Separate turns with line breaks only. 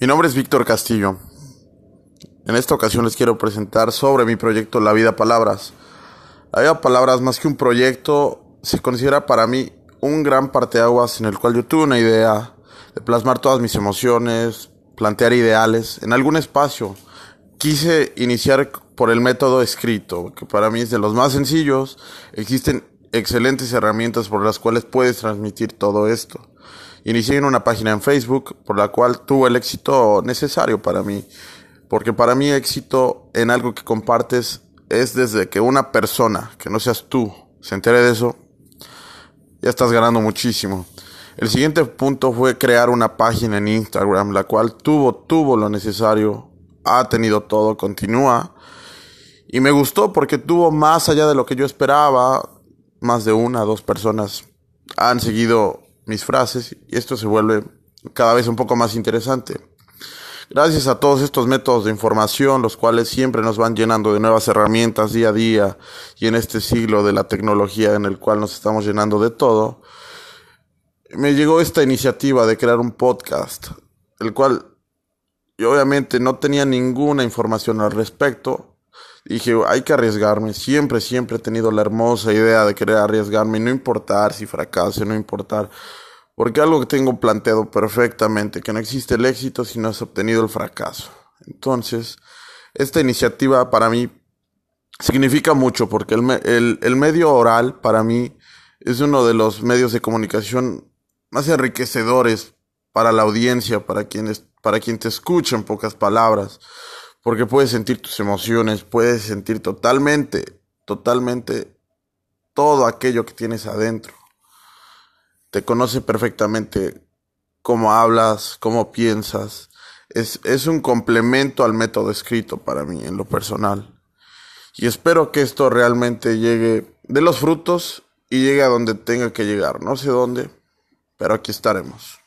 Mi nombre es Víctor Castillo. En esta ocasión les quiero presentar sobre mi proyecto La Vida Palabras. La Vida Palabras, más que un proyecto, se considera para mí un gran parteaguas en el cual yo tuve una idea de plasmar todas mis emociones, plantear ideales en algún espacio. Quise iniciar por el método escrito, que para mí es de los más sencillos. Existen excelentes herramientas por las cuales puedes transmitir todo esto. Inicié en una página en Facebook por la cual tuve el éxito necesario para mí. Porque para mí éxito en algo que compartes es desde que una persona, que no seas tú, se entere de eso, ya estás ganando muchísimo. El siguiente punto fue crear una página en Instagram, la cual tuvo, tuvo lo necesario, ha tenido todo, continúa. Y me gustó porque tuvo más allá de lo que yo esperaba, más de una, dos personas han seguido mis frases y esto se vuelve cada vez un poco más interesante. Gracias a todos estos métodos de información, los cuales siempre nos van llenando de nuevas herramientas día a día y en este siglo de la tecnología en el cual nos estamos llenando de todo, me llegó esta iniciativa de crear un podcast, el cual yo obviamente no tenía ninguna información al respecto. Dije, hay que arriesgarme. Siempre, siempre he tenido la hermosa idea de querer arriesgarme, no importar si fracase, no importar porque algo que tengo planteado perfectamente, que no existe el éxito si no has obtenido el fracaso. Entonces, esta iniciativa para mí significa mucho porque el, el, medio oral para mí es uno de los medios de comunicación más enriquecedores para la audiencia, para quienes, para quien te escucha en pocas palabras, porque puedes sentir tus emociones, puedes sentir totalmente, totalmente todo aquello que tienes adentro te conoce perfectamente cómo hablas, cómo piensas. Es, es un complemento al método escrito para mí, en lo personal. Y espero que esto realmente llegue de los frutos y llegue a donde tenga que llegar. No sé dónde, pero aquí estaremos.